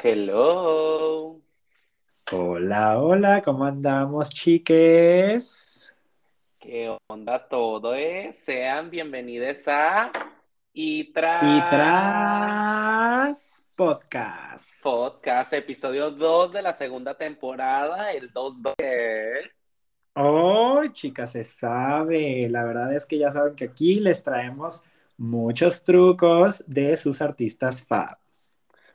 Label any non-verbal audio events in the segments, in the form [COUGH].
Hello. Hola, hola, ¿cómo andamos, chiques? ¿Qué onda todo? Eh? Sean bienvenidos a Y tras, y tras podcast. Podcast, episodio 2 de la segunda temporada, el 2-2. Oh, chicas, se sabe. La verdad es que ya saben que aquí les traemos muchos trucos de sus artistas faves.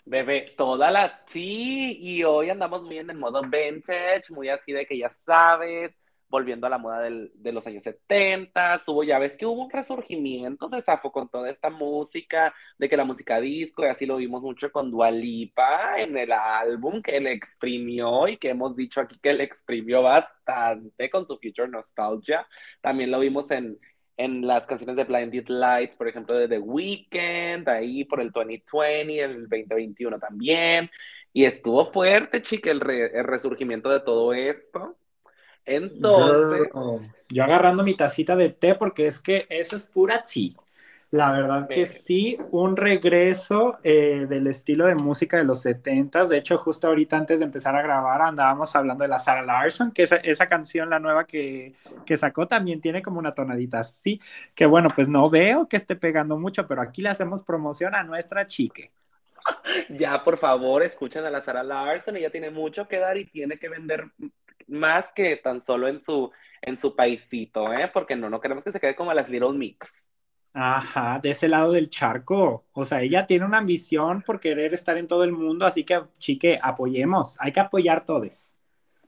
Bebé, toda la sí, y hoy andamos muy en el modo vintage, muy así de que ya sabes, volviendo a la moda del, de los años 70, hubo, ya ves que hubo un resurgimiento, se zafó con toda esta música, de que la música disco, y así lo vimos mucho con Dualipa en el álbum que le exprimió y que hemos dicho aquí que le exprimió bastante con su Future Nostalgia. También lo vimos en, en las canciones de Blinded Lights, por ejemplo, de The Weeknd, ahí por el 2020, el 2021 también. Y estuvo fuerte, chica, el, el resurgimiento de todo esto. Entonces. Yo agarrando mi tacita de té porque es que eso es pura chi. La verdad que sí, un regreso eh, del estilo de música de los 70 De hecho, justo ahorita antes de empezar a grabar andábamos hablando de la Sarah Larson, que esa, esa canción, la nueva que, que, sacó, también tiene como una tonadita así, que bueno, pues no veo que esté pegando mucho, pero aquí le hacemos promoción a nuestra chique. [LAUGHS] Ya, por favor, escuchen a la Sarah Larson, ella tiene mucho que dar y tiene que vender más que tan solo en su, en su paisito, ¿eh? Porque no, no queremos que se quede como a las Little Mix. Ajá, de ese lado del charco. O sea, ella tiene una ambición por querer estar en todo el mundo, así que, chique, apoyemos. Hay que apoyar todos.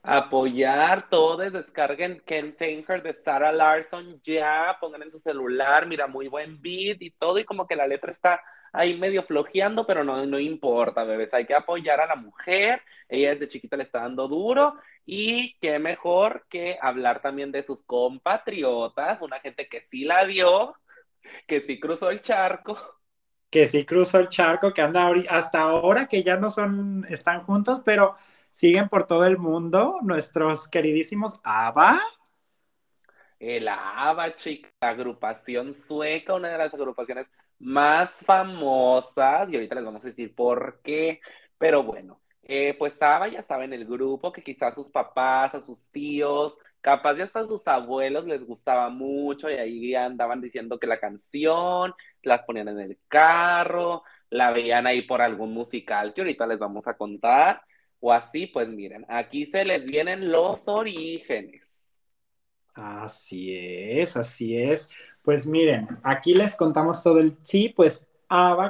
Apoyar todos, descarguen Ken Tanker de Sarah Larson ya, pongan en su celular, mira, muy buen beat y todo, y como que la letra está ahí medio flojeando, pero no, no importa, bebés, hay que apoyar a la mujer, ella desde chiquita le está dando duro, y qué mejor que hablar también de sus compatriotas, una gente que sí la dio, que sí cruzó el charco. Que sí cruzó el charco, que anda hasta ahora que ya no son, están juntos, pero siguen por todo el mundo nuestros queridísimos ABBA. El ABBA, chica, agrupación sueca, una de las agrupaciones más famosas, y ahorita les vamos a decir por qué, pero bueno, eh, pues ABBA ya estaba en el grupo, que quizás a sus papás, a sus tíos, capaz ya hasta sus abuelos les gustaba mucho y ahí andaban diciendo que la canción, las ponían en el carro, la veían ahí por algún musical que ahorita les vamos a contar, o así, pues miren, aquí se les vienen los orígenes. Así es, así es. Pues miren, aquí les contamos todo el sí, pues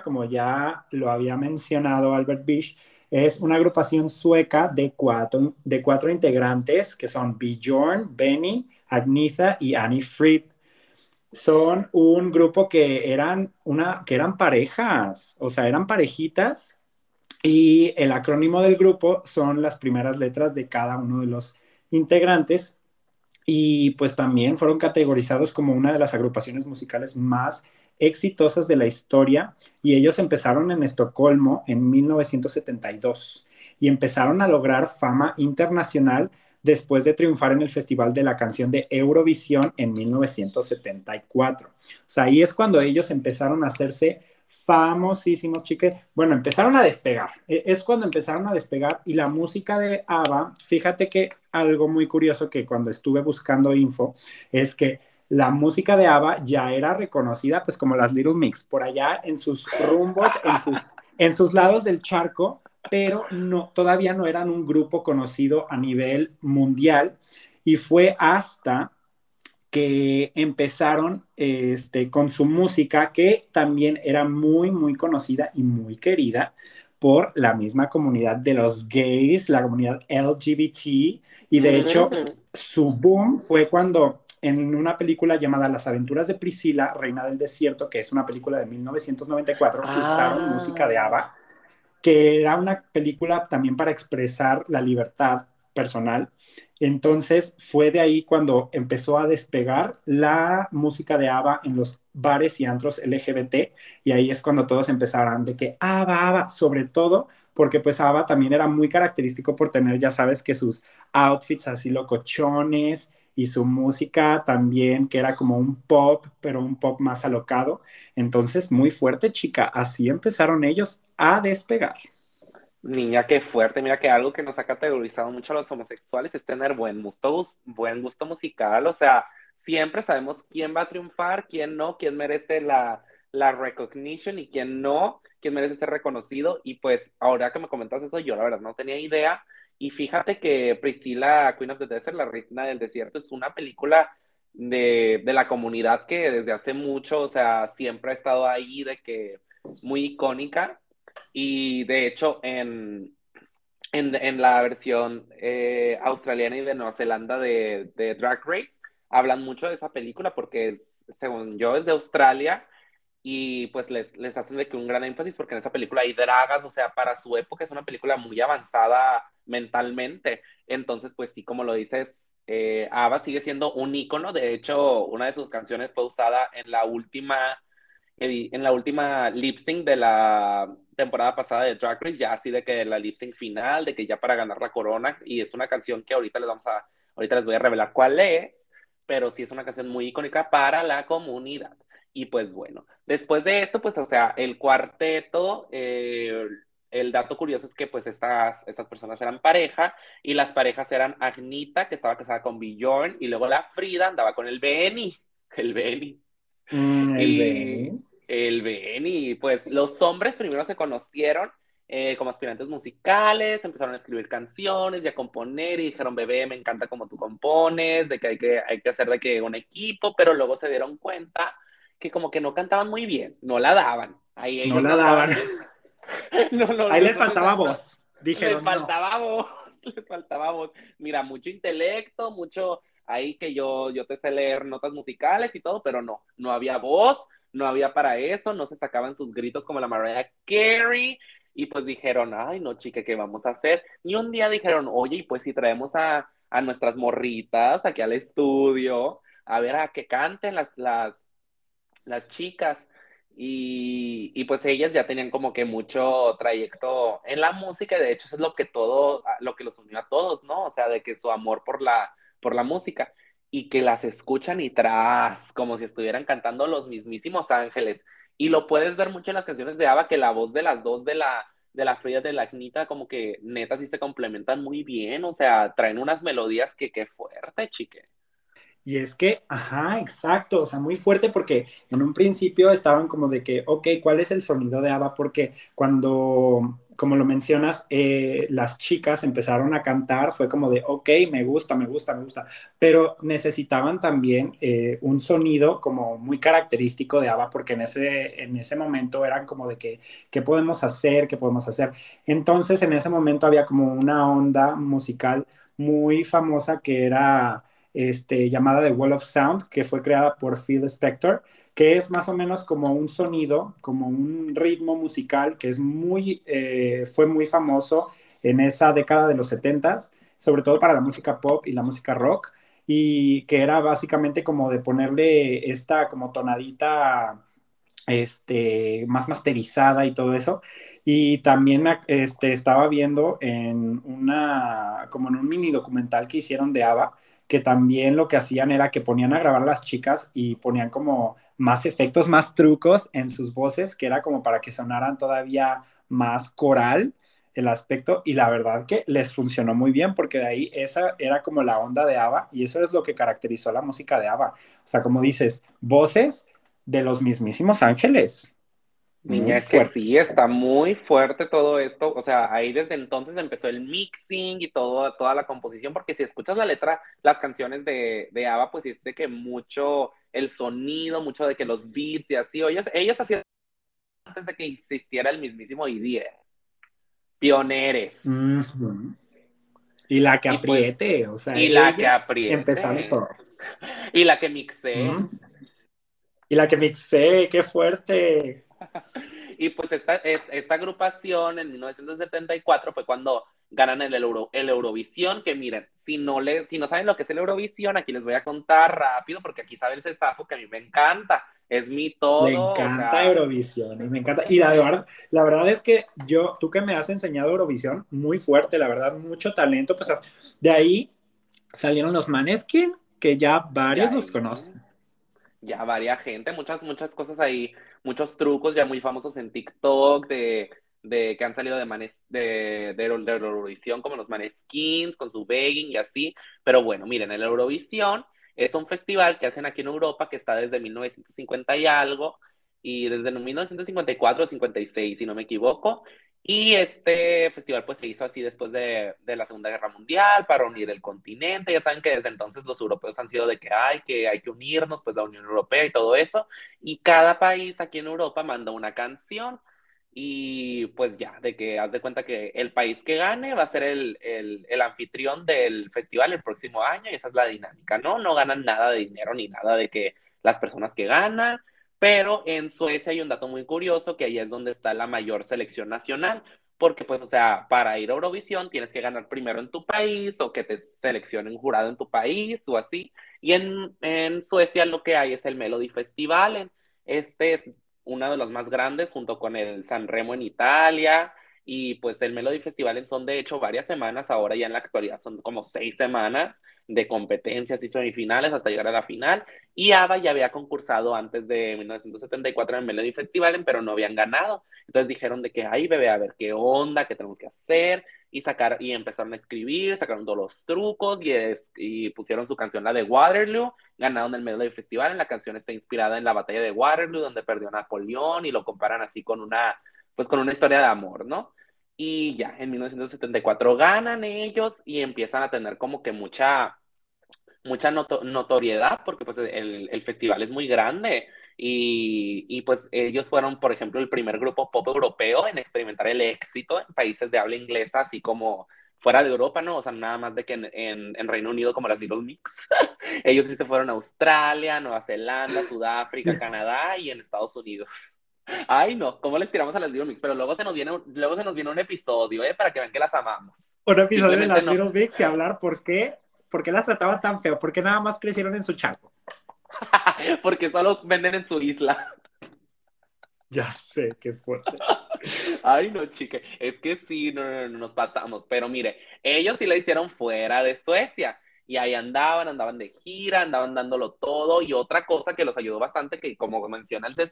Como ya lo había mencionado Albert Bish, es una agrupación sueca de cuatro, de cuatro integrantes que son Bjorn, Benny, Agnitha y Annie Fried. Son un grupo que eran, una, que eran parejas, o sea, eran parejitas y el acrónimo del grupo son las primeras letras de cada uno de los integrantes y pues también fueron categorizados como una de las agrupaciones musicales más exitosas de la historia y ellos empezaron en Estocolmo en 1972 y empezaron a lograr fama internacional después de triunfar en el Festival de la Canción de Eurovisión en 1974. O sea, ahí es cuando ellos empezaron a hacerse famosísimos, chique. Bueno, empezaron a despegar. E, es cuando empezaron a despegar y la música de ABBA, fíjate que algo muy curioso que cuando estuve buscando info es que la música de ABBA ya era reconocida pues como las Little Mix por allá en sus rumbos, en sus, en sus lados del charco, pero no, todavía no eran un grupo conocido a nivel mundial. Y fue hasta que empezaron este, con su música, que también era muy, muy conocida y muy querida por la misma comunidad de los gays, la comunidad LGBT, y de hecho su boom fue cuando en una película llamada Las aventuras de Priscila, Reina del Desierto, que es una película de 1994, usaron ah. música de ABBA, que era una película también para expresar la libertad personal. Entonces fue de ahí cuando empezó a despegar la música de ABBA en los bares y antros LGBT y ahí es cuando todos empezaron de que ABBA, ABBA, sobre todo porque pues ABBA también era muy característico por tener, ya sabes, que sus outfits así locochones y su música también, que era como un pop, pero un pop más alocado. Entonces, muy fuerte, chica. Así empezaron ellos a despegar. Niña, qué fuerte. Mira que algo que nos ha categorizado mucho a los homosexuales es tener buen gusto, buen gusto musical. O sea, siempre sabemos quién va a triunfar, quién no, quién merece la, la recognition y quién no, quién merece ser reconocido. Y pues ahora que me comentas eso, yo la verdad no tenía idea. Y fíjate que Priscilla, Queen of the Desert, la reina del desierto, es una película de, de la comunidad que desde hace mucho, o sea, siempre ha estado ahí, de que muy icónica. Y de hecho, en, en, la versión eh, australiana y de Nueva Zelanda de, de, Drag Race, hablan mucho de esa película porque, es, según yo, es de Australia y pues les, les hacen de que un gran énfasis porque en esa película hay dragas, o sea, para su época es una película muy avanzada mentalmente. Entonces, pues sí, como lo dices, eh, Ava sigue siendo un ícono. De hecho, una de sus canciones fue usada en la última en la última lip sync de la temporada pasada de Drag Race, ya así de que la lip sync final, de que ya para ganar la corona, y es una canción que ahorita les vamos a, ahorita les voy a revelar cuál es, pero sí es una canción muy icónica para la comunidad. Y pues bueno, después de esto, pues o sea, el cuarteto, eh, el dato curioso es que pues estas, estas personas eran pareja y las parejas eran Agnita, que estaba casada con Bjorn, y luego la Frida andaba con el Benny, [LAUGHS] el Benny. Mm, el el y pues los hombres primero se conocieron eh, como aspirantes musicales, empezaron a escribir canciones y a componer y dijeron, bebé, me encanta cómo tú compones, de que hay que, hay que hacer de que un equipo, pero luego se dieron cuenta que como que no cantaban muy bien, no la daban. Ahí no la daban. [LAUGHS] Ahí les faltaba voz. Dijeron, les faltaba voz, [LAUGHS] les faltaba voz. Mira, mucho intelecto, mucho ahí que yo, yo te sé leer notas musicales y todo, pero no, no había voz, no había para eso, no se sacaban sus gritos como la Mariah Carey, y pues dijeron, ay, no, chica, ¿qué vamos a hacer? Y un día dijeron, oye, y pues si traemos a, nuestras morritas aquí al estudio, a ver a que canten las, las, las chicas. Y, y, pues ellas ya tenían como que mucho trayecto en la música, y de hecho es lo que todo, lo que los unió a todos, ¿no? O sea, de que su amor por la, por la música y que las escuchan y tras, como si estuvieran cantando los mismísimos ángeles. Y lo puedes ver mucho en las canciones de Ava, que la voz de las dos de la, de la Frida de la Agnita, como que neta sí se complementan muy bien, o sea, traen unas melodías que qué fuerte, chique. Y es que, ajá, exacto, o sea, muy fuerte porque en un principio estaban como de que, ok, ¿cuál es el sonido de Ava? Porque cuando como lo mencionas, eh, las chicas empezaron a cantar, fue como de, ok, me gusta, me gusta, me gusta, pero necesitaban también eh, un sonido como muy característico de ABBA, porque en ese, en ese momento eran como de que, ¿qué podemos hacer? ¿Qué podemos hacer? Entonces, en ese momento había como una onda musical muy famosa que era este, llamada The Wall of Sound, que fue creada por Phil Spector, que es más o menos como un sonido, como un ritmo musical que es muy, eh, fue muy famoso en esa década de los 70s, sobre todo para la música pop y la música rock, y que era básicamente como de ponerle esta como tonadita este, más masterizada y todo eso. Y también este, estaba viendo en una, como en un mini documental que hicieron de ABBA, que también lo que hacían era que ponían a grabar las chicas y ponían como más efectos, más trucos en sus voces, que era como para que sonaran todavía más coral el aspecto y la verdad que les funcionó muy bien porque de ahí esa era como la onda de ABBA y eso es lo que caracterizó la música de ABBA. O sea, como dices, voces de los mismísimos ángeles. Niña, que sí, está muy fuerte todo esto. O sea, ahí desde entonces empezó el mixing y todo, toda la composición, porque si escuchas la letra, las canciones de, de ABBA, pues es de que mucho el sonido, mucho de que los beats y así, ellos, ellos hacían antes de que existiera el mismísimo IDEA. Pioneres. Y la que pues, apriete, o sea, y la que apriete. Empezando. [LAUGHS] Y la que mixé. Y la que mixé, qué fuerte. [LAUGHS] y pues esta, esta agrupación en 1974 fue cuando ganan el, Euro, el Eurovisión, que miren, si no, le, si no saben lo que es el Eurovisión, aquí les voy a contar rápido, porque aquí sabe el Cesafo que a mí me encanta, es mi todo. Me encanta Eurovisión, y me encanta, y la verdad, la verdad es que yo, tú que me has enseñado Eurovisión, muy fuerte, la verdad, mucho talento, pues de ahí salieron los Maneskin, que ya varios los conocen. Ya varia gente, muchas, muchas cosas ahí, muchos trucos ya muy famosos en TikTok de, de que han salido de, manes, de, de, Eurovisión, como los Maneskins, con su begging y así. Pero bueno, miren, el Eurovisión es un festival que hacen aquí en Europa que está desde 1950 y algo, y desde 1954 o 56, si no me equivoco. Y este festival pues se hizo así después de, de, la Segunda Guerra Mundial para unir el continente. Ya saben que desde entonces los europeos han sido de que hay que, hay que unirnos, pues la Unión Europea y todo eso. Y cada país aquí en Europa manda una canción y pues ya, de que haz de cuenta que el país que gane va a ser el, el, el, anfitrión del festival el próximo año y esa es la dinámica, ¿no? No ganan nada de dinero ni nada de que las personas que ganan, pero en Suecia hay un dato muy curioso que ahí es donde está la mayor selección nacional, porque pues, o sea, para ir a Eurovisión tienes que ganar primero en tu país o que te seleccionen jurado en tu país o así, y en, en Suecia lo que hay es el Melody Festival, este es una de las más grandes junto con el San Remo en Italia y pues el Melody Festival son de hecho varias semanas, ahora ya en la actualidad son como seis semanas de competencias y semifinales hasta llegar a la final y ABBA ya había concursado antes de 1974 en el Melody Festival pero no habían ganado, entonces dijeron de que ay bebé a ver qué onda, qué tenemos que hacer y sacar y empezaron a escribir, sacaron todos los trucos y, pusieron su canción, la de Waterloo, ganaron el Melody Festival. La canción está inspirada en la batalla de Waterloo, donde perdió Napoleón y lo comparan así con una, pues con una historia de amor, ¿no? Y ya, en 1974 ganan ellos y empiezan a tener como que mucha, mucha notoriedad porque pues el, el festival es muy grande y, y, pues ellos fueron, por ejemplo, el primer grupo pop europeo en experimentar el éxito en países de habla inglesa, así como fuera de Europa, ¿no? O sea, nada más de que en, en, Reino Unido como las Little Mix. [LAUGHS] ellos sí se fueron a Australia, Nueva Zelanda, Sudáfrica, [LAUGHS] Canadá y en Estados Unidos. [LAUGHS] Ay, no, ¿cómo les tiramos a las Little Mix? Pero luego se nos viene, luego se nos viene un episodio, ¿eh? Para que vean que las amamos. Un episodio de las Little Mix y hablar por qué, por qué las trataban tan feo, por qué nada más crecieron en su chaco. [LAUGHS] Porque solo venden en su isla. Ya sé, qué fuerte. Ay, no, chique. Es que sí, no, no, no, nos pasamos. Pero mire, ellos sí la hicieron fuera de Suecia. Y ahí andaban, andaban de gira, andaban dándolo todo. Y otra cosa que los ayudó bastante, que como menciona el de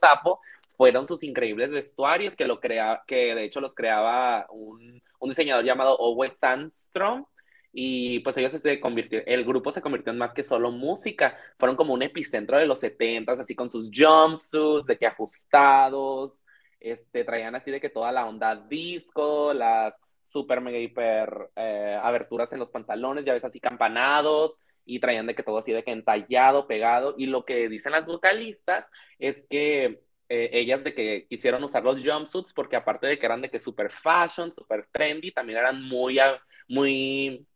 fueron sus increíbles vestuarios, que, lo crea, que de hecho los creaba un, un diseñador llamado Owe Sandstrom y pues ellos se convirtieron, el grupo se convirtió en más que solo música, fueron como un epicentro de los 70 así con sus jumpsuits, de que ajustados, este, traían así de que toda la onda disco, las super mega hiper eh, aberturas en los pantalones, ya ves así campanados, y traían de que todo así de que entallado, pegado, y lo que dicen las vocalistas es que eh, ellas de que quisieron usar los jumpsuits porque aparte de que eran de que super fashion, super trendy, también eran muy, muy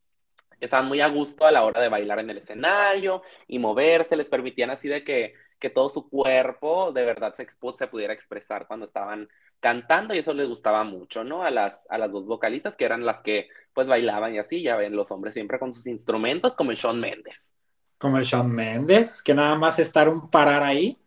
estaban muy a gusto a la hora de bailar en el escenario y moverse, les permitían así de que, que todo su cuerpo de verdad se, se pudiera expresar cuando estaban cantando y eso les gustaba mucho, ¿no? A las, a las dos vocalistas que eran las que pues bailaban y así, ya ven los hombres siempre con sus instrumentos como el Shawn Mendes. Como el Shawn Mendes, que nada más estar un parar ahí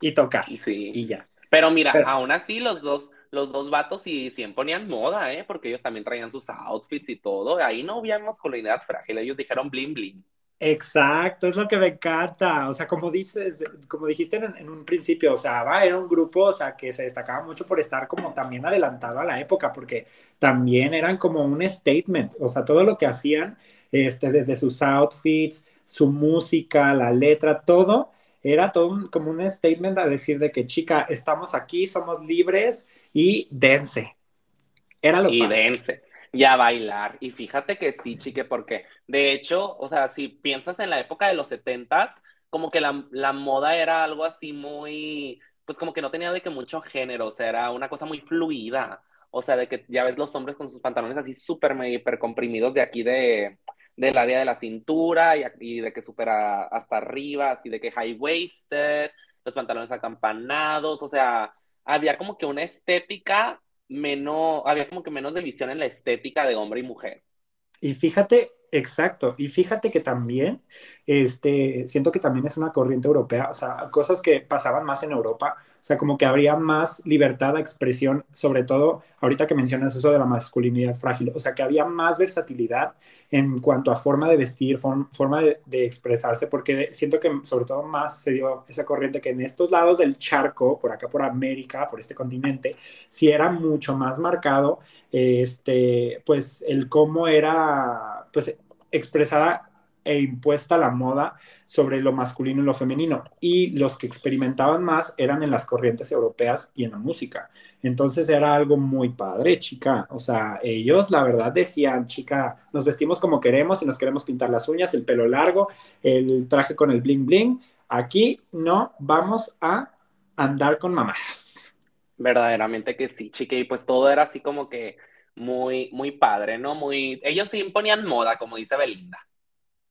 y tocar. Sí. Y ya. Pero mira, aún así los dos los dos vatos y siempre ponían moda, ¿eh? Porque ellos también traían sus outfits y todo. Ahí no había masculinidad frágil, ellos dijeron bling bling. Exacto, es lo que me encanta. O sea, como dices, como dijiste en, un principio, o sea, va, era un grupo, o sea, que se destacaba mucho por estar como también adelantado a la época, porque también eran como un statement, o sea, todo lo que hacían, este, desde sus outfits, su música, la letra, todo, era todo como un statement a decir de que, chica, estamos aquí, somos libres y dense. Era lo Y dense. Y a bailar. Y fíjate que sí, chique, porque de hecho, o sea, si piensas en la época de los setentas, como que la, la moda era algo así muy, pues como que no tenía de que mucho género, o sea, era una cosa muy fluida. O sea, de que ya ves los hombres con sus pantalones así súper, hiper comprimidos de aquí de, del área de la cintura y, y de que súper hasta arriba, así de que high-waisted, los pantalones acampanados, o sea, había como que una estética menos, había como que menos división en la estética de hombre y mujer. Y fíjate Exacto, y fíjate que también, este, siento que también es una corriente europea, o sea, cosas que pasaban más en Europa, o sea, como que habría más libertad de expresión, sobre todo ahorita que mencionas eso de la masculinidad frágil, o sea, que había más versatilidad en cuanto a forma de vestir, forma de, de, expresarse, porque siento que sobre todo más se dio esa corriente que en estos lados del charco, por acá por América, por este continente, sí era mucho más marcado, este, pues el cómo era, pues expresada e impuesta la moda sobre lo masculino y lo femenino. Y los que experimentaban más eran en las corrientes europeas y en la música. Entonces era algo muy padre, chica. O sea, ellos la verdad decían, chica, nos vestimos como queremos y nos queremos pintar las uñas, el pelo largo, el traje con el bling bling. Aquí no vamos a andar con mamadas. Verdaderamente que sí, chica. Y pues todo era así como que muy, muy padre, ¿no? Muy, ellos sí imponían moda, como dice Belinda.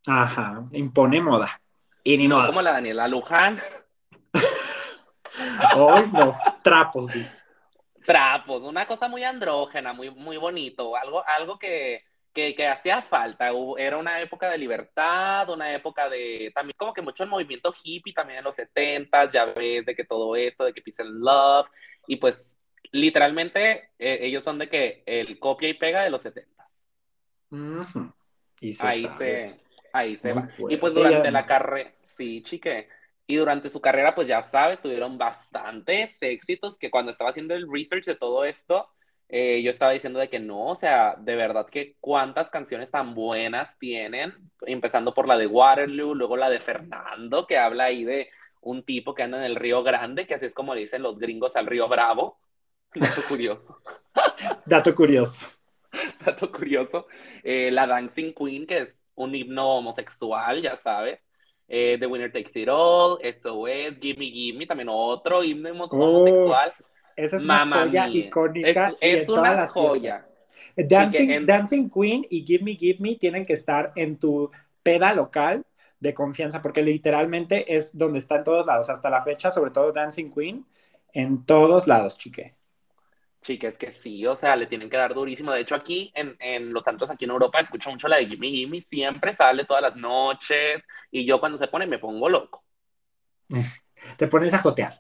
Ajá, impone moda. Y ni no como la Daniela Luján. [LAUGHS] Hoy no, trapos, sí. Trapos, una cosa muy andrógena, muy, muy bonito, algo, algo que, que, que, hacía falta. Era una época de libertad, una época de también como que mucho el movimiento hippie también en los 70 ya ves, de que todo esto, de que Peace and Love, y pues literalmente eh, ellos son de que el copia y pega de los 70s. ahí se, ahí se va. Y pues durante la carrera, sí, chique. Y durante su carrera, pues ya sabes, tuvieron bastantes éxitos que cuando estaba haciendo el research de todo esto, eh, yo estaba diciendo de que no, o sea, de verdad que cuántas canciones tan buenas tienen, empezando por la de Waterloo, luego la de Fernando, que habla ahí de un tipo que anda en el Río Grande, que así es como le dicen los gringos al Río Bravo. Dato curioso. [LAUGHS] Dato curioso. [LAUGHS] Dato curioso. Eh, la Dancing Queen, que es un himno homosexual, ya sabes. Eh, The Winner Takes It All, SOS, Gimme Gimme, también otro himno homosexual. esa es una joya icónica. Es, una joya. Dancing, Dancing Queen y Give Me Give Me tienen que estar en tu peda local de confianza, porque literalmente es donde está en todos lados. Hasta la fecha, sobre todo Dancing Queen, en todos lados, chique. Chiques, que sí, o sea, le tienen que dar durísimo. De hecho, aquí en, en los santos, aquí en Europa, escucho mucho la de Gimme Gimme, siempre sale todas las noches, y yo cuando se pone me pongo loco. [LAUGHS] Te pones a jotear.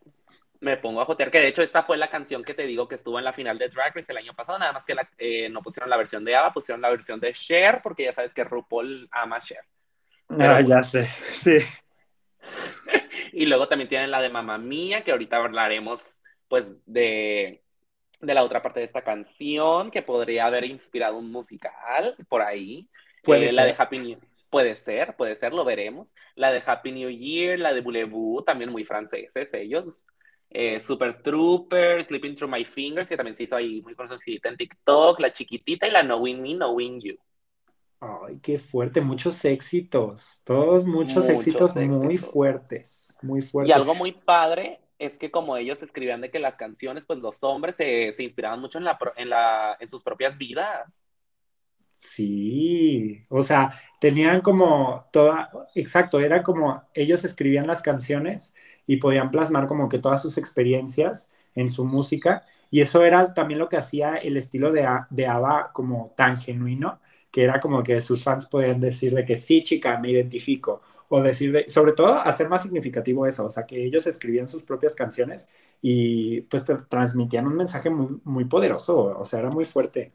Me pongo a jotear, que de hecho esta fue la canción que te digo que estuvo en la final de Drag Race el año pasado, nada más que eh, no pusieron la versión de Ava, pusieron la versión de Cher, porque ya sabes que RuPaul ama Cher. ah, ya sé, [LAUGHS] sí. [LAUGHS] y luego también tienen la de Mamá Mía, que ahorita hablaremos pues de de la otra parte de esta canción que podría haber inspirado un musical por ahí. Puede eh, La de Happy New Puede ser, puede ser, lo veremos. La de Happy New Year, la de Boulevard, también muy franceses ellos. Eh, Super Trooper, Sleeping Through My Fingers, que también se hizo ahí muy conocida en TikTok, La Chiquitita y la Knowing Me, Knowing You. Ay, qué fuerte, muchos éxitos, todos muchos, éxitos, éxitos, muy fuertes, muy fuertes. Y algo muy padre es que como ellos escribían de que las canciones, pues los hombres se, se inspiraban mucho en, la, en, la, en sus propias vidas. Sí, o sea, tenían como toda, exacto, era como ellos escribían las canciones y podían plasmar como que todas sus experiencias en su música y eso era también lo que hacía el estilo de, de ABBA como tan genuino, que era como que sus fans podían decir de que sí, chica, me identifico, o decir, sobre todo hacer más significativo eso, o sea, que ellos escribían sus propias canciones y pues transmitían un mensaje muy, muy poderoso, o sea, era muy fuerte.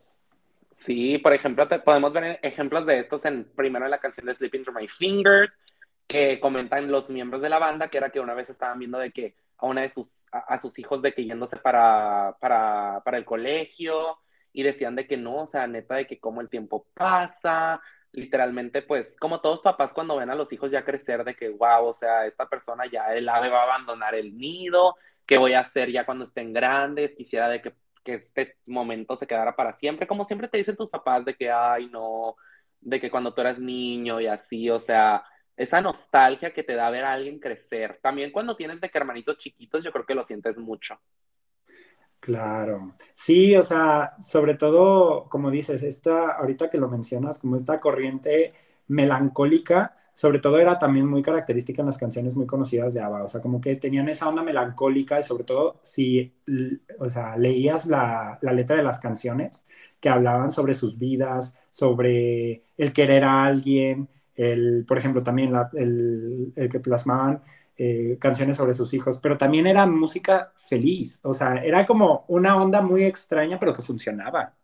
Sí, por ejemplo, te, podemos ver ejemplos de estos en primero en la canción de Sleeping Through My Fingers, que comentan los miembros de la banda, que era que una vez estaban viendo de que a una de sus, a, sus hijos de que yéndose para, para, para el colegio, y decían de que no, o sea, neta, de que como el tiempo pasa, literalmente, pues, como todos papás cuando ven a los hijos ya crecer de que, wow, o sea, esta persona ya, el ave va a abandonar el nido, ¿qué voy a hacer ya cuando estén grandes? Quisiera de que, que este momento se quedara para siempre, como siempre te dicen tus papás de que, ay, no, de que cuando tú eras niño y así, o sea, esa nostalgia que te da ver a alguien crecer. También cuando tienes de que hermanitos chiquitos, yo creo que lo sientes mucho. Claro, sí, o sea, sobre todo, como dices, esta, ahorita que lo mencionas, como esta corriente melancólica sobre todo era también muy característica en las canciones muy conocidas de ABBA, o sea, como que tenían esa onda melancólica y sobre todo si, o sea, leías la, la letra de las canciones que hablaban sobre sus vidas, sobre el querer a alguien, el, por ejemplo, también el, el, que plasmaban eh, canciones sobre sus hijos, pero también era música feliz, o sea, era como una onda muy extraña, pero que funcionaba.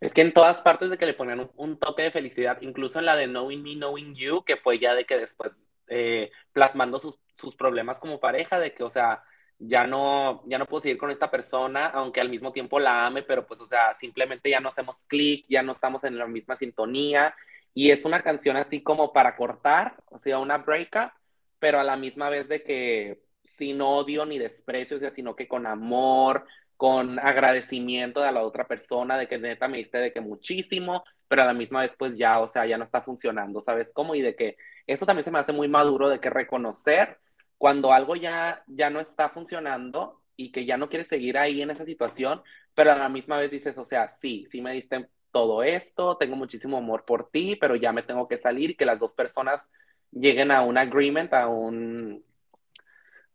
Es que en todas partes de que le ponían un, toque de felicidad, incluso en la de Knowing Me, Knowing You, que fue ya de que después eh, plasmando sus, sus, problemas como pareja, de que, o sea, ya no, ya no puedo seguir con esta persona, aunque al mismo tiempo la ame, pero pues, o sea, simplemente ya no hacemos clic, ya no estamos en la misma sintonía, y es una canción así como para cortar, o sea, una breakup, pero a la misma vez de que sin odio ni desprecio, o sea, sino que con amor, con agradecimiento de la otra persona, de que neta me diste de que muchísimo, pero a la misma vez pues ya, o sea, ya no está funcionando, ¿sabes cómo? Y de que eso también se me hace muy maduro de que reconocer cuando algo ya, ya no está funcionando y que ya no quieres seguir ahí en esa situación, pero a la misma vez dices, o sea, sí, sí me diste todo esto, tengo muchísimo amor por ti, pero ya me tengo que salir que las dos personas lleguen a un agreement, a un,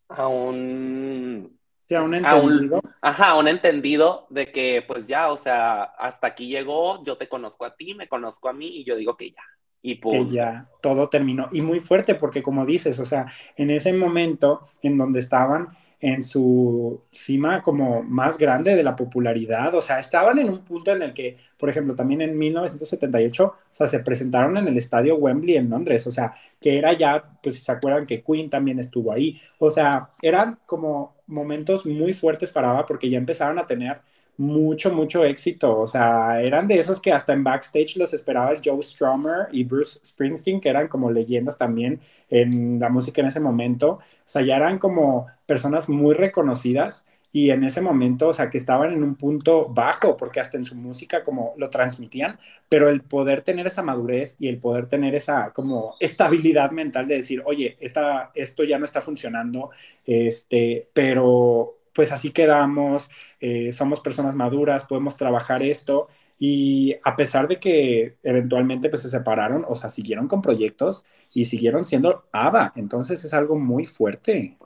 a un un entendido. ajá, un entendido de que pues ya, o sea, hasta aquí llegó, yo te conozco a ti, me conozco a mí y yo digo que ya. Y que ya todo terminó. Y muy fuerte porque como dices, o sea, en ese momento en donde estaban en su cima como más grande de la popularidad, o sea, estaban en un punto en el que, por ejemplo, también en 1978, o sea, se presentaron en el estadio Wembley en Londres, o sea, que era ya, pues si se acuerdan que Queen también estuvo ahí, o sea, eran como momentos muy fuertes para ABBA porque ya empezaron a tener mucho, mucho éxito. O sea, eran de esos que hasta en backstage los esperaba Joe Strummer y Bruce Springsteen, que eran como leyendas también en la música en ese momento. O sea, ya eran como personas muy reconocidas y en ese momento, o sea, que estaban en un punto bajo, porque hasta en su música como lo transmitían, pero el poder tener esa madurez y el poder tener esa como estabilidad mental de decir, oye, esta, esto ya no está funcionando, este, pero pues así quedamos, eh, somos personas maduras, podemos trabajar esto. Y a pesar de que eventualmente pues se separaron, o sea, siguieron con proyectos y siguieron siendo ABBA. Entonces es algo muy fuerte.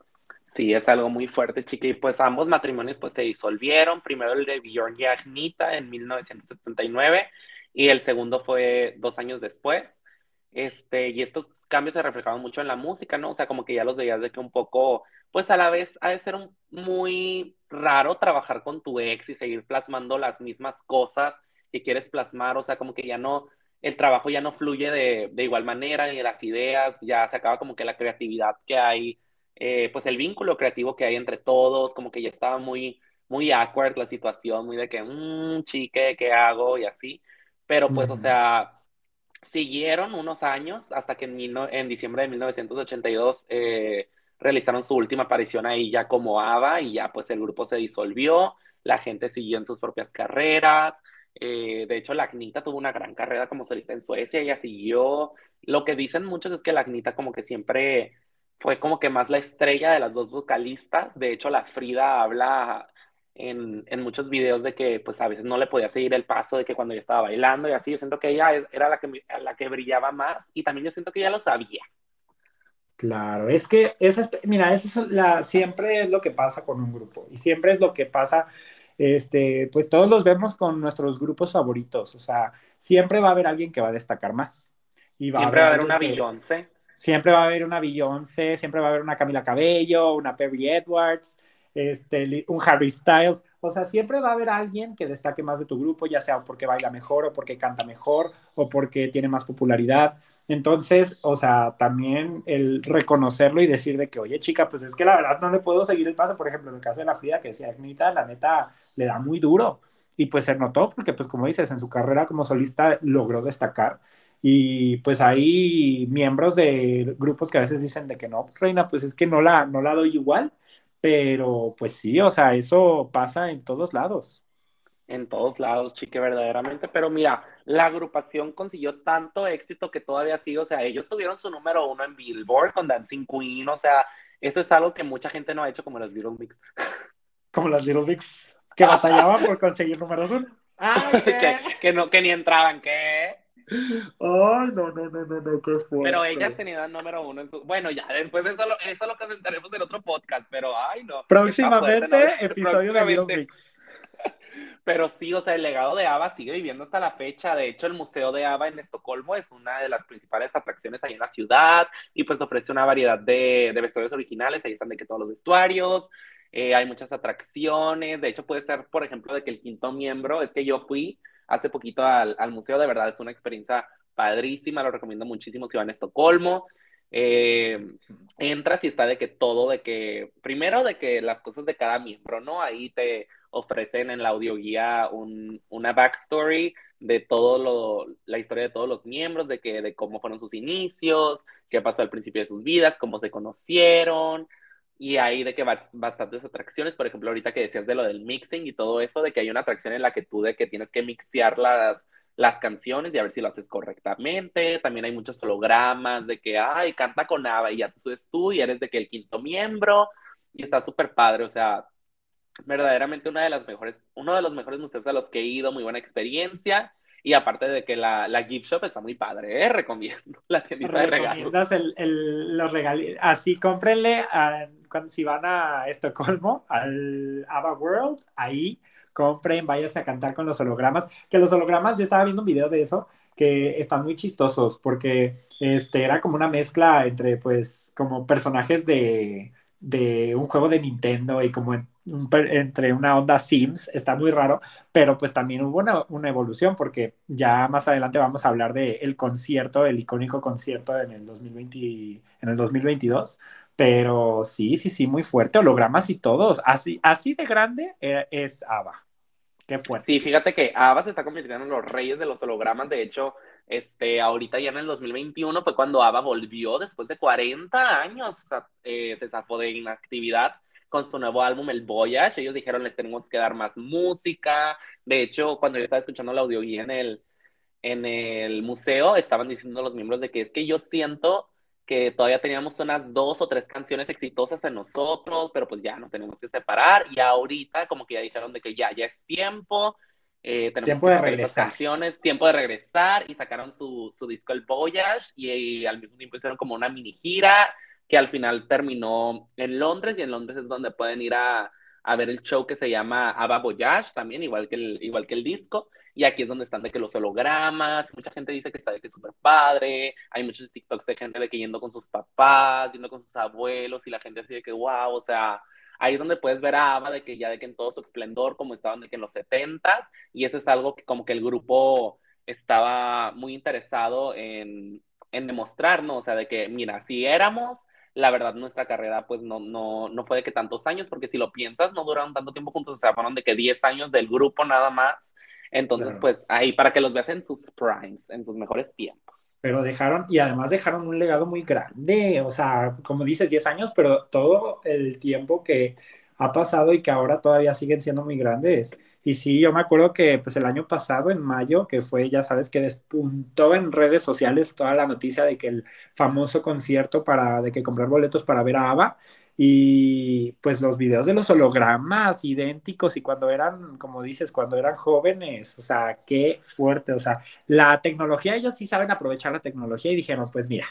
Sí, es algo muy fuerte, chiqui. Y pues ambos matrimonios pues se disolvieron. Primero el de Bjorn y Agnita en 1979 y el segundo fue dos años después. Este, y estos cambios se reflejaban mucho en la música, ¿no? O sea, como que ya los veías de que un poco pues a la vez ha de ser muy raro trabajar con tu ex y seguir plasmando las mismas cosas que quieres plasmar, o sea, como que ya no, el trabajo ya no fluye de, igual manera, ni las ideas, ya se acaba como que la creatividad que hay, eh, pues el vínculo creativo que hay entre todos, como que ya estaba muy, muy awkward la situación, muy de que, mmm, chique, ¿qué hago? Y así, pero pues, o sea, siguieron unos años hasta que en, en diciembre de 1982, eh, realizaron su última aparición ahí ya como ABBA y ya pues el grupo se disolvió, la gente siguió en sus propias carreras, eh, de hecho la Agnita tuvo una gran carrera como solista en Suecia, ella siguió, lo que dicen muchos es que la Agnita como que siempre fue como que más la estrella de las dos vocalistas, de hecho la Frida habla en, en, muchos videos de que pues a veces no le podía seguir el paso de que cuando ella estaba bailando y así, yo siento que ella era la que, la que brillaba más y también yo siento que ella lo sabía. Claro, es que esa mira, eso es la, siempre es lo que pasa con un grupo y siempre es lo que pasa, este, pues todos los vemos con nuestros grupos favoritos, o sea, siempre va a haber alguien que va a destacar más. Y siempre va a haber una Beyoncé. Siempre va a haber una Beyoncé, siempre va a haber una Camila Cabello, una Perry Edwards, este, un Harry Styles, o sea, siempre va a haber alguien que destaque más de tu grupo, ya sea porque baila mejor o porque canta mejor o porque tiene más popularidad. Entonces, o sea, también el reconocerlo y decir de que, oye, chica, pues es que la verdad no le puedo seguir el paso. Por ejemplo, en el caso de la Frida, que decía Agnita, la neta le da muy duro. Y pues se notó porque, pues como dices, en su carrera como solista logró destacar. Y pues hay miembros de grupos que a veces dicen de que no, Reina, pues es que no la, no la doy igual. Pero pues sí, o sea, eso pasa en todos lados en todos lados, chique, verdaderamente. Pero mira, la agrupación consiguió tanto éxito que todavía sigue, o sea, ellos tuvieron su número uno en Billboard con Dancing Queen, o sea, eso es algo que mucha gente no ha hecho como las Little Mix. [LAUGHS] Como las Little Mix, que batallaban por conseguir números uno. [LAUGHS] Ah, que, que, no, que ni entraban, ¿qué? Ay, no, no, no, no, no, qué fuerte. Pero ella has tenido el número uno en su... Bueno, ya, después de eso, lo, eso lo comentaremos en otro podcast, pero ay, no. Próximamente, fuerte, ¿no? episodio de Little Mix. [LAUGHS] Pero sí, o sea, el legado de ABBA sigue viviendo hasta la fecha. De hecho, el Museo de ABBA en Estocolmo es una de las principales atracciones ahí en la ciudad y pues ofrece una variedad de, de vestuarios originales. Ahí están de que todos los vestuarios. Eh, hay muchas atracciones. De hecho, puede ser, por ejemplo, de que el quinto miembro, es que yo fui hace poquito al, al museo, de verdad es una experiencia padrísima, lo recomiendo muchísimo si van a Estocolmo. Eh, entras y está de que todo, de que, primero de que las cosas de cada miembro, ¿no? Ahí te ofrecen en la audioguía un, una backstory de todo lo, la historia de todos los miembros, de que, de cómo fueron sus inicios, qué pasó al principio de sus vidas, cómo se conocieron, y hay de que bastantes atracciones, por ejemplo, ahorita que decías de lo del mixing y todo eso, de que hay una atracción en la que tú de que tienes que mixear las, las canciones y a ver si lo haces correctamente. También hay muchos hologramas de que, ay, canta con Ava y ya te subes tú y eres de que el quinto miembro y está súper padre, o sea, verdaderamente una de las mejores, uno de los mejores museos a los que he ido, muy buena experiencia. Y aparte de que la, la gift shop está muy padre, ¿eh? recomiendo [LAUGHS] la tiendita de regalos. El, el, los regalos. Así, cómprenle a, si van a Estocolmo, al Ava World, ahí compren, váyanse a cantar con los hologramas. Que los hologramas, yo estaba viendo un video de eso, que están muy chistosos, porque este, era como una mezcla entre, pues, como personajes de, de un juego de Nintendo y como entre una onda Sims, está muy raro, pero pues también hubo una, evolución porque ya más adelante vamos a hablar del el concierto, el icónico concierto en el, 2020, en el 2022, pero sí, sí, sí, muy fuerte, hologramas y todos, así, así de grande eh, es ABBA. Qué fuerte. Sí, fíjate que ABBA se está convirtiendo en los reyes de los hologramas, de hecho, este, ahorita ya en el 2021 fue cuando ABBA volvió después de 40 años, eh, se zafó de inactividad con su nuevo álbum, El Voyage. Ellos dijeron, les tenemos que dar más música. De hecho, cuando yo estaba escuchando la audioguía en el, en el museo, estaban diciendo los miembros de que es que yo siento que todavía teníamos unas dos o tres canciones exitosas en nosotros, pero pues ya nos tenemos que separar. Y ahorita como que ya dijeron de que ya, ya es tiempo. Eh, tenemos tiempo de regresar. canciones, tiempo de regresar y sacaron su, su disco El Voyage y, y, al mismo tiempo hicieron como una mini gira que al final terminó en Londres y en Londres es donde pueden ir a, a ver el show que se llama Ava Voyage también, igual que, el, igual que el disco. Y aquí es donde están de que los hologramas, mucha gente dice que está de que es súper padre, hay muchos TikToks de gente de que yendo con sus papás, yendo con sus abuelos y la gente así de que wow, o sea, ahí es donde puedes ver a Ava de que ya de que en todo su esplendor, como estaban de que en los 70 y eso es algo que como que el grupo estaba muy interesado en, en demostrar, ¿no? O sea, de que, mira, si éramos la verdad nuestra carrera pues no, no, no fue de que tantos años, porque si lo piensas, no duraron tanto tiempo juntos, o sea, fueron de que 10 años del grupo nada más. Entonces, pues ahí para que los veas en sus primes, en sus mejores tiempos. Pero dejaron, y además dejaron un legado muy grande, o sea, como dices, 10 años, pero todo el tiempo que ha pasado y que ahora todavía siguen siendo muy grandes. Y sí, yo me acuerdo que pues el año pasado, en mayo, que fue, ya sabes, que despuntó en redes sociales toda la noticia de que el famoso concierto para, de que comprar boletos para ver a ABBA, y pues los videos de los hologramas idénticos y cuando eran, como dices, cuando eran jóvenes, o sea, qué fuerte, o sea, la tecnología, ellos sí saben aprovechar la tecnología y dijeron, pues mira,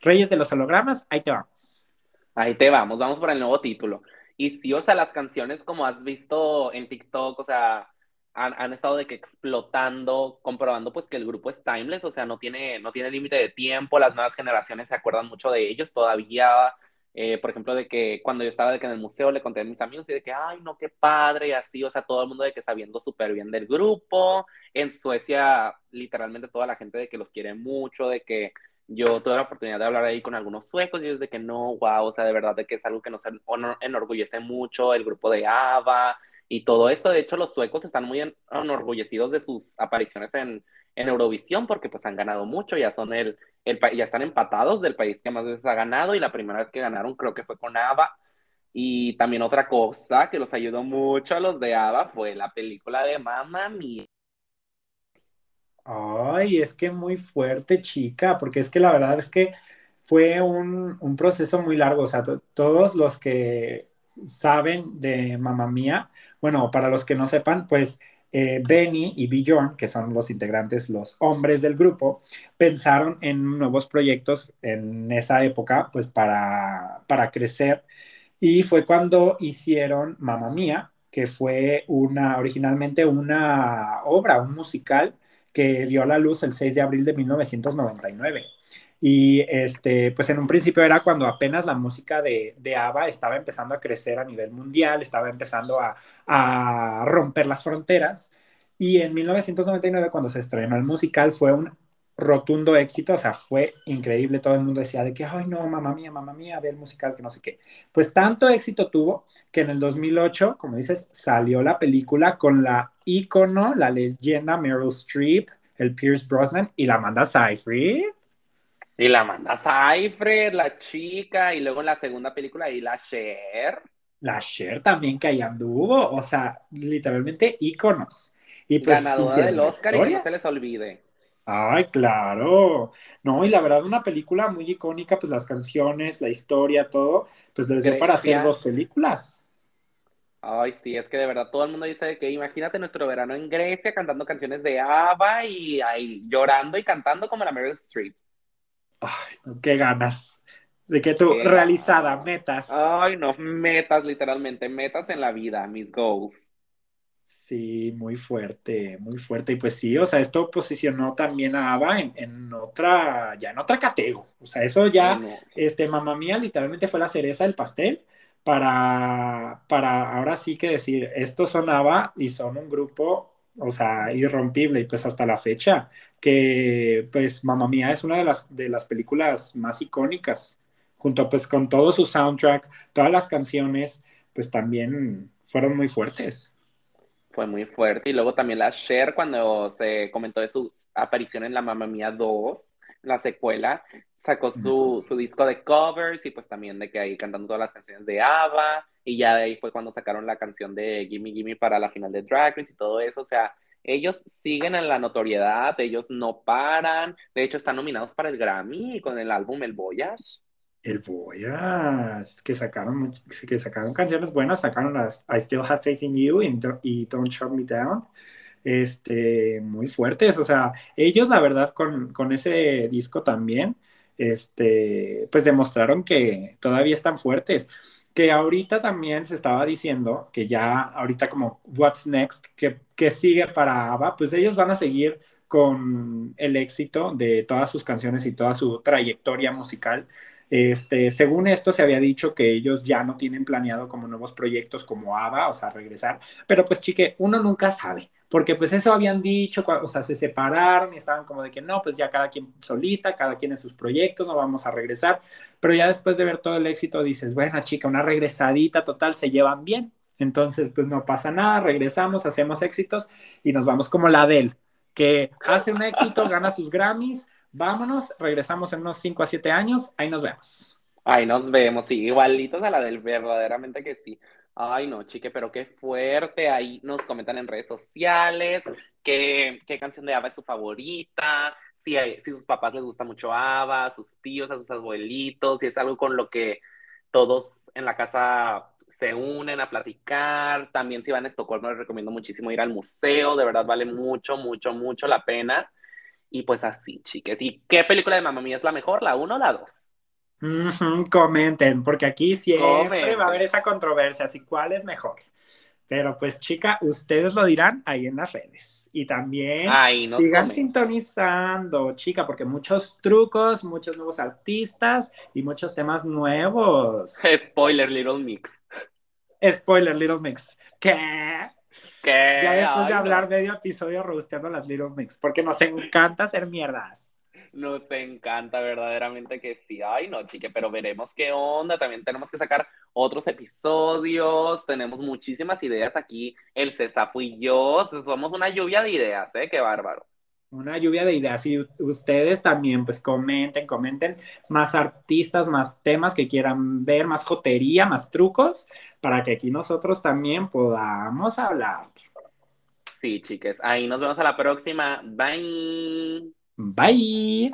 Reyes de los hologramas, ahí te vamos. Ahí te vamos, vamos por el nuevo título. Y sí, o sea, las canciones como has visto en TikTok, o sea, han, han, estado de que explotando, comprobando pues que el grupo es timeless, o sea, no tiene, no tiene límite de tiempo, las nuevas generaciones se acuerdan mucho de ellos todavía, eh, por ejemplo, de que cuando yo estaba de que en el museo le conté a mis amigos y de que, ay, no, qué padre, y así, o sea, todo el mundo de que sabiendo súper bien del grupo, en Suecia, literalmente toda la gente de que los quiere mucho, de que yo tuve la oportunidad de hablar ahí con algunos suecos y ellos de que no, wow, o sea, de verdad de que es algo que nos enorgullece mucho el grupo de ABBA y todo esto. De hecho, los suecos están muy enorgullecidos de sus apariciones en, Eurovisión porque pues han ganado mucho, ya son el, el, ya están empatados del país que más veces ha ganado y la primera vez que ganaron creo que fue con ABBA. Y también otra cosa que los ayudó mucho a los de ABBA fue la película de Mamma Mía. Ay, es que muy fuerte, chica, porque es que la verdad es que fue un, un proceso muy largo. O sea, todos los que saben de Mamá Mía, bueno, para los que no sepan, pues eh, Benny y Bjorn, que son los integrantes, los hombres del grupo, pensaron en nuevos proyectos en esa época, pues para, para crecer. Y fue cuando hicieron Mamma Mía, que fue una, originalmente una obra, un musical que dio a la luz el 6 de abril de 1999. Y este, pues en un principio era cuando apenas la música de, de ABBA estaba empezando a crecer a nivel mundial, estaba empezando a, a romper las fronteras. Y en 1999, cuando se estrenó el musical, fue un rotundo éxito, o sea, fue increíble, todo el mundo decía de que, ay no, mamá mía, mamá mía, ve el musical, que no sé qué. Pues tanto éxito tuvo que en el 2008, como dices, salió la película con la ícono, la leyenda Meryl Streep, el Pierce Brosnan y la Amanda Seyfried. Y la Amanda Seyfried, la chica, y luego en la segunda película y la Cher. La Cher también que ahí anduvo, o sea, literalmente íconos. Y pues, Ganadora del Oscar y que no se les olvide. Ay, claro. No, y la verdad, una película muy icónica, pues las canciones, la historia, todo, pues les dio para hacer dos películas. Ay, sí, es que de verdad todo el mundo dice que imagínate nuestro verano en Grecia cantando canciones de ABBA y ahí llorando y cantando como la Meryl Streep. Ay, qué ganas. De que tú, realizada, metas. Ay, no, metas literalmente, metas en la vida, mis goals. Sí, muy fuerte, muy fuerte. Y pues sí, o sea, esto posicionó también a Ava en, otra, ya en otra categoría. O sea, eso ya, este, mamá mía, literalmente fue la cereza del pastel para, para ahora sí que decir, estos son Ava y son un grupo, o sea, irrompible. Y pues hasta la fecha, que pues mamá mía es una de las, de las películas más icónicas, junto pues con todo su soundtrack, todas las canciones, pues también fueron muy fuertes fue muy fuerte. Y luego también la Cher, cuando se comentó de su aparición en la Mamma Mía 2, la secuela, sacó su, su, disco de covers y pues también de que ahí cantando todas las canciones de ABBA. Y ya de ahí fue cuando sacaron la canción de Gimme Gimme para la final de Drag Race y todo eso. O sea, ellos siguen en la notoriedad, ellos no paran. De hecho, están nominados para el Grammy con el álbum El Voyage el Voyage, que sacaron, que sacaron canciones buenas, sacaron las I Still Have Faith in You y, Don't Shut Me Down, este, muy fuertes, o sea, ellos la verdad con, con ese disco también, este, pues demostraron que todavía están fuertes. Que ahorita también se estaba diciendo que ya ahorita como What's Next, que, que sigue para ABBA, pues ellos van a seguir con el éxito de todas sus canciones y toda su trayectoria musical este, según esto, se había dicho que ellos ya no tienen planeado como nuevos proyectos como ABBA, o sea, regresar. Pero pues, chique, uno nunca sabe, porque pues eso habían dicho, o sea, se separaron y estaban como de que no, pues ya cada quien solista, cada quien en sus proyectos, no vamos a regresar. Pero ya después de ver todo el éxito, dices, bueno, chica, una regresadita total, se llevan bien. Entonces, pues no pasa nada, regresamos, hacemos éxitos y nos vamos como la Adele, que hace un éxito, gana sus Grammys, Vámonos, regresamos en unos 5 a 7 años, ahí nos vemos. Ahí nos vemos, sí, igualitos a la del verdaderamente que sí. Ay, no, chique, pero qué fuerte. Ahí nos comentan en redes sociales qué, qué canción de Ava es su favorita, si, si sus papás les gusta mucho Ava, a sus tíos, a sus abuelitos, si es algo con lo que todos en la casa se unen a platicar. También si van a Estocolmo les recomiendo muchísimo ir al museo, de verdad vale mucho, mucho, mucho la pena. Y pues así, chiques. ¿Y qué película de Mamma Mía es la mejor, la 1 o la 2? comenten, porque aquí siempre va a haber esa controversia, así cuál es mejor. Pero pues chica, ustedes lo dirán ahí en las redes. Y también sigan sintonizando, chica, porque muchos trucos, muchos nuevos artistas y muchos temas nuevos. Spoiler Little Mix. Spoiler Little Mix. ¿Qué? Ya después de hablar medio episodio robusteando las Little Mix, porque nos encanta hacer mierdas. Nos encanta verdaderamente que sí. Ay, no, chique, pero veremos qué onda. También tenemos que sacar otros episodios. Tenemos muchísimas ideas aquí. El Cesafo y yo. Somos una lluvia de ideas, ¿eh? Qué bárbaro una lluvia de ideas y ustedes también pues comenten, comenten más artistas, más temas que quieran ver, más jotería, más trucos, para que aquí nosotros también podamos hablar. Sí, chiques, ahí nos vemos a la próxima. Bye. Bye.